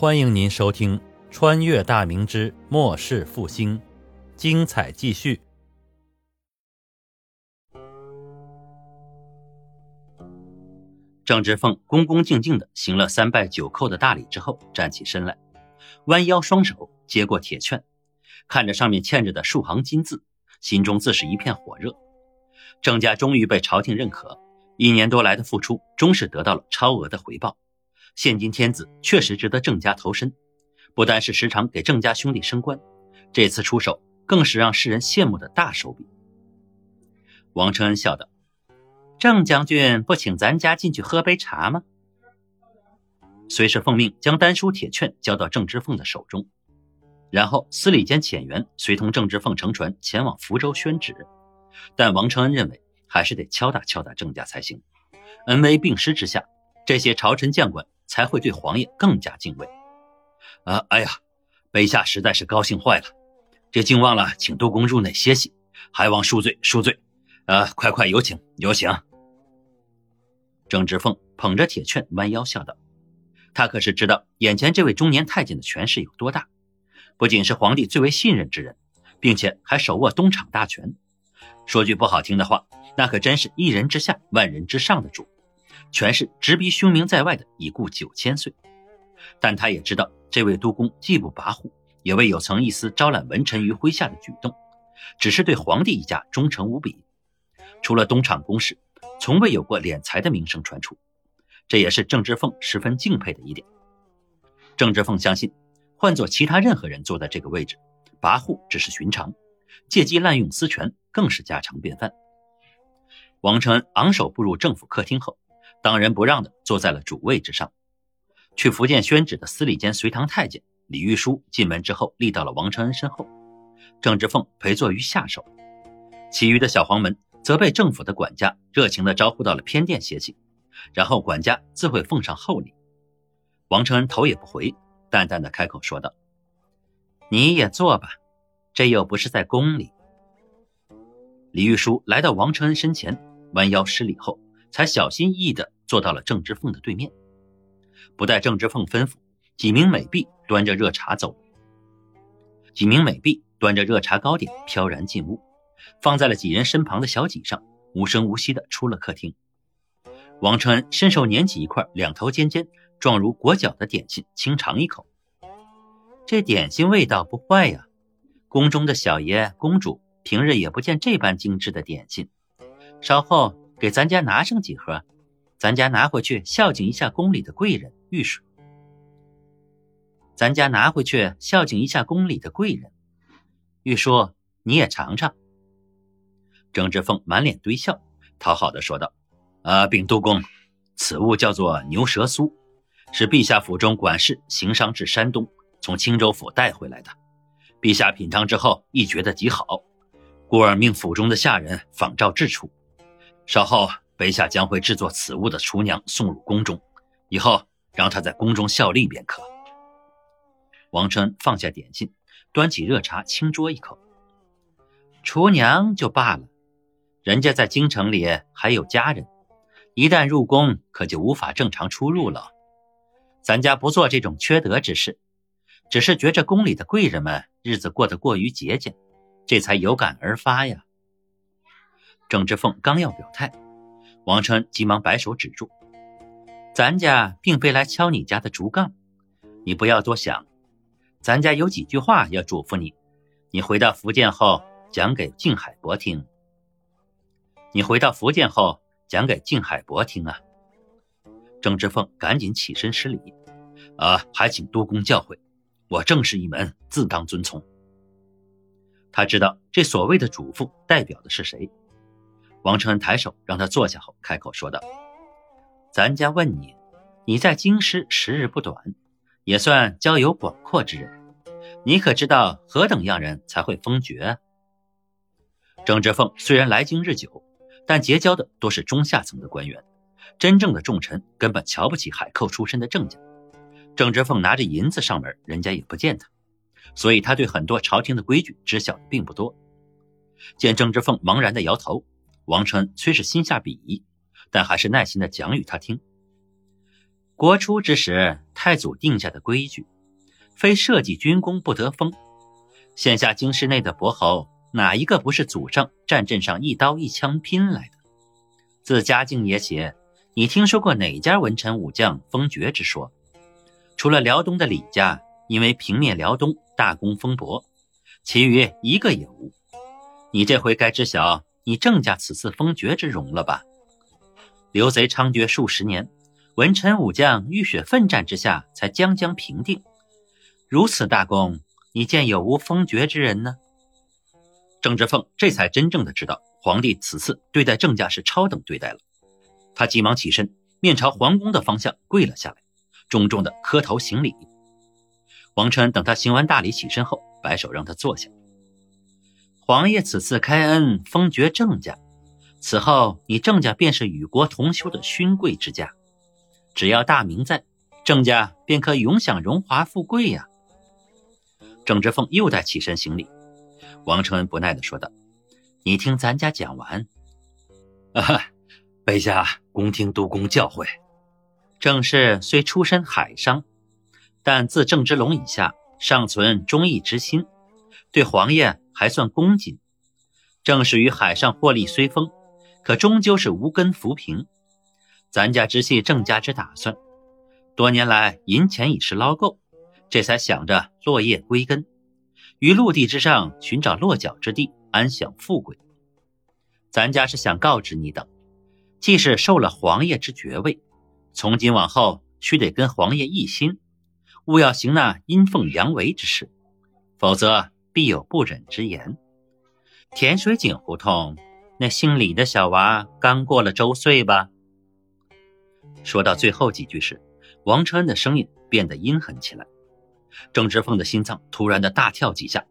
欢迎您收听《穿越大明之末世复兴》，精彩继续。郑芝凤恭恭敬敬的行了三拜九叩的大礼之后，站起身来，弯腰双手接过铁券，看着上面嵌着的数行金字，心中自是一片火热。郑家终于被朝廷认可，一年多来的付出，终是得到了超额的回报。现今天子确实值得郑家投身，不但是时常给郑家兄弟升官，这次出手更是让世人羡慕的大手笔。王承恩笑道：“郑将军不请咱家进去喝杯茶吗？”随是奉命将丹书铁券交到郑芝凤的手中，然后司礼监遣员随同郑芝凤乘船前往福州宣旨。但王承恩认为，还是得敲打敲打郑家才行。恩威并施之下，这些朝臣将官。才会对皇爷更加敬畏。啊，哎呀，陛下实在是高兴坏了，这竟忘了请杜公入内歇息，还望恕罪恕罪。啊，快快有请有请。郑芝凤捧着铁券，弯腰笑道：“他可是知道眼前这位中年太监的权势有多大，不仅是皇帝最为信任之人，并且还手握东厂大权。说句不好听的话，那可真是一人之下，万人之上的主。”权势直逼凶名在外的已故九千岁，但他也知道这位督公既不跋扈，也未有曾一丝招揽文臣于麾下的举动，只是对皇帝一家忠诚无比。除了东厂公事，从未有过敛财的名声传出，这也是郑芝凤十分敬佩的一点。郑芝凤相信，换做其他任何人坐在这个位置，跋扈只是寻常，借机滥用私权更是家常便饭。王承恩昂首步入政府客厅后。当仁不让地坐在了主位之上。去福建宣旨的司礼监随堂太监李玉书进门之后，立到了王承恩身后。郑芝凤陪坐于下手，其余的小黄门则被政府的管家热情地招呼到了偏殿歇息，然后管家自会奉上厚礼。王承恩头也不回，淡淡的开口说道：“你也坐吧，这又不是在宫里。”李玉书来到王承恩身前，弯腰施礼后。才小心翼翼地坐到了郑芝凤的对面，不待郑芝凤吩咐，几名美婢端着热茶走。几名美婢端着热茶糕点飘然进屋，放在了几人身旁的小几上，无声无息地出了客厅。王承恩伸手捻起一块两头尖尖、状如裹脚的点心，轻尝一口。这点心味道不坏呀，宫中的小爷公主平日也不见这般精致的点心。稍后。给咱家拿上几盒，咱家拿回去孝敬一下宫里的贵人御史。咱家拿回去孝敬一下宫里的贵人，玉叔你也尝尝。郑芝凤满脸堆笑，讨好的说道：“啊，禀督公，此物叫做牛舌酥，是陛下府中管事行商至山东，从青州府带回来的。陛下品尝之后亦觉得极好，故而命府中的下人仿照制出。”稍后，陛下将会制作此物的厨娘送入宫中，以后让她在宫中效力便可。王琛放下点心，端起热茶轻啜一口。厨娘就罢了，人家在京城里还有家人，一旦入宫，可就无法正常出入了。咱家不做这种缺德之事，只是觉着宫里的贵人们日子过得过于节俭，这才有感而发呀。郑芝凤刚要表态，王琛急忙摆手止住：“咱家并非来敲你家的竹杠，你不要多想。咱家有几句话要嘱咐你，你回到福建后讲给靖海伯听。你回到福建后讲给靖海伯听啊！”郑芝凤赶紧起身施礼：“啊，还请督公教诲，我正是一门，自当遵从。”他知道这所谓的嘱咐代表的是谁。王承恩抬手让他坐下后，开口说道：“咱家问你，你在京师时日不短，也算交友广阔之人，你可知道何等样人才会封爵？”郑芝凤虽然来京日久，但结交的多是中下层的官员，真正的重臣根本瞧不起海寇出身的郑家。郑芝凤拿着银子上门，人家也不见他，所以他对很多朝廷的规矩知晓的并不多。见郑芝凤茫然的摇头。王琛虽是心下鄙夷，但还是耐心的讲与他听。国初之时，太祖定下的规矩，非社稷军功不得封。现下京师内的伯侯，哪一个不是祖上战阵上一刀一枪拼来的？自嘉靖也起，你听说过哪家文臣武将封爵之说？除了辽东的李家，因为平灭辽东大功封伯，其余一个也无。你这回该知晓你郑家此次封爵之荣了吧？刘贼猖獗数十年，文臣武将浴血奋战之下，才将将平定。如此大功，你见有无封爵之人呢？郑芝凤这才真正的知道，皇帝此次对待郑家是超等对待了。他急忙起身，面朝皇宫的方向跪了下来，重重的磕头行礼。王琛等他行完大礼起身后，摆手让他坐下。皇爷此次开恩封爵郑家。此后，你郑家便是与国同修的勋贵之家，只要大明在，郑家便可永享荣华富贵呀。郑芝凤又在起身行礼，王承恩不耐地说道：“你听咱家讲完。”啊，陛下恭听督公教诲。郑氏虽出身海商，但自郑芝龙以下，尚存忠义之心，对皇爷还算恭谨。正是于海上获利虽丰。可终究是无根浮萍，咱家之系郑家之打算，多年来银钱已是捞够，这才想着落叶归根，于陆地之上寻找落脚之地，安享富贵。咱家是想告知你等，既是受了皇爷之爵位，从今往后须得跟皇爷一心，勿要行那阴奉阳违之事，否则必有不忍之言。甜水井胡同。那姓李的小娃刚过了周岁吧？说到最后几句时，王川的声音变得阴狠起来。郑芝凤的心脏突然的大跳几下，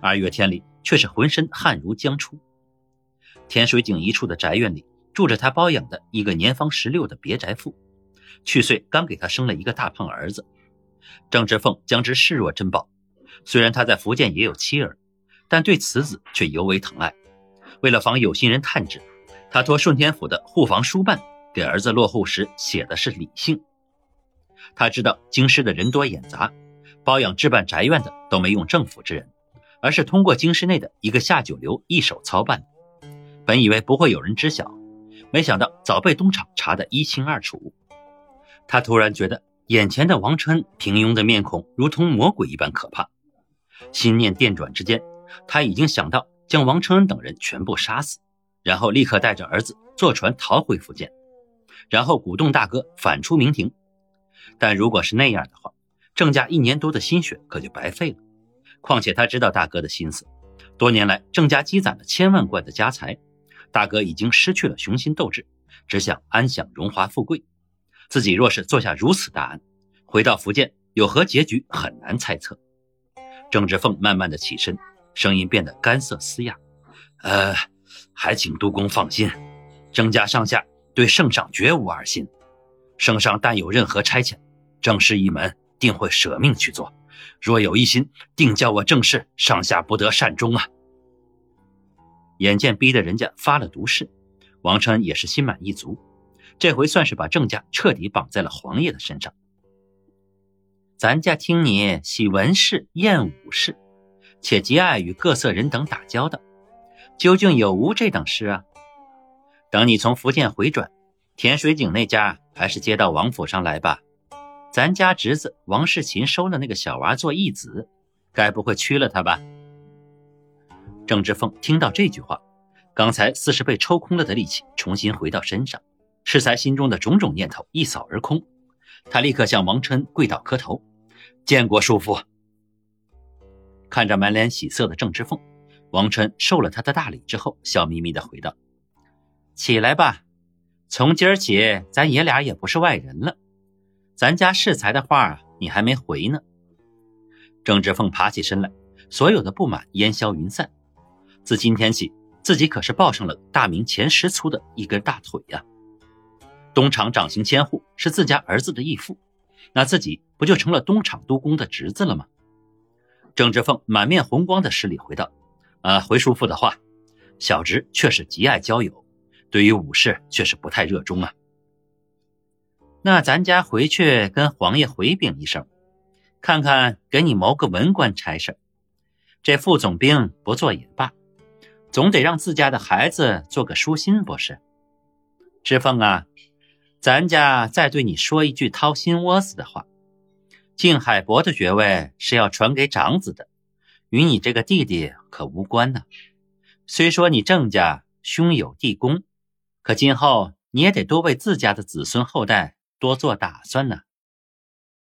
二月天里却是浑身汗如浆出。甜水井一处的宅院里住着他包养的一个年方十六的别宅妇，去岁刚给他生了一个大胖儿子。郑芝凤将之视若珍宝，虽然他在福建也有妻儿，但对此子却尤为疼爱。为了防有心人探知，他托顺天府的户房书办给儿子落户时写的是李姓。他知道京师的人多眼杂，包养置办宅院的都没用政府之人，而是通过京师内的一个下九流一手操办。本以为不会有人知晓，没想到早被东厂查得一清二楚。他突然觉得眼前的王春平庸的面孔如同魔鬼一般可怕。心念电转之间，他已经想到。将王承恩等人全部杀死，然后立刻带着儿子坐船逃回福建，然后鼓动大哥反出明廷。但如果是那样的话，郑家一年多的心血可就白费了。况且他知道大哥的心思，多年来郑家积攒了千万贯的家财，大哥已经失去了雄心斗志，只想安享荣华富贵。自己若是做下如此大案，回到福建有何结局很难猜测。郑芝凤慢慢的起身。声音变得干涩嘶哑，呃，还请督公放心，郑家上下对圣上绝无二心。圣上但有任何差遣，郑氏一门定会舍命去做。若有一心，定叫我郑氏上下不得善终啊！眼见逼得人家发了毒誓，王琛也是心满意足，这回算是把郑家彻底绑在了皇爷的身上。咱家听你喜文事厌武事。且极爱与各色人等打交道，究竟有无这等事啊？等你从福建回转，甜水井那家还是接到王府上来吧。咱家侄子王世勤收了那个小娃做义子，该不会屈了他吧？郑芝凤听到这句话，刚才似是被抽空了的力气重新回到身上，适才心中的种种念头一扫而空。他立刻向王琛跪倒磕头，见过叔父。看着满脸喜色的郑芝凤，王琛受了他的大礼之后，笑眯眯的回道：“起来吧，从今儿起，咱爷俩也不是外人了。咱家世才的话，你还没回呢。”郑芝凤爬起身来，所有的不满烟消云散。自今天起，自己可是抱上了大明前十粗的一根大腿呀！东厂掌刑千户是自家儿子的义父，那自己不就成了东厂督公的侄子了吗？郑芝凤满面红光的施礼回道：“啊，回叔父的话，小侄确实极爱交友，对于武士却是不太热衷啊。”那咱家回去跟皇爷回禀一声，看看给你谋个文官差事。这副总兵不做也罢，总得让自家的孩子做个舒心不是？知凤啊，咱家再对你说一句掏心窝子的话，靖海伯的爵位是要传给长子的，与你这个弟弟可无关呢。虽说你郑家兄有弟恭，可今后你也得多为自家的子孙后代多做打算呢。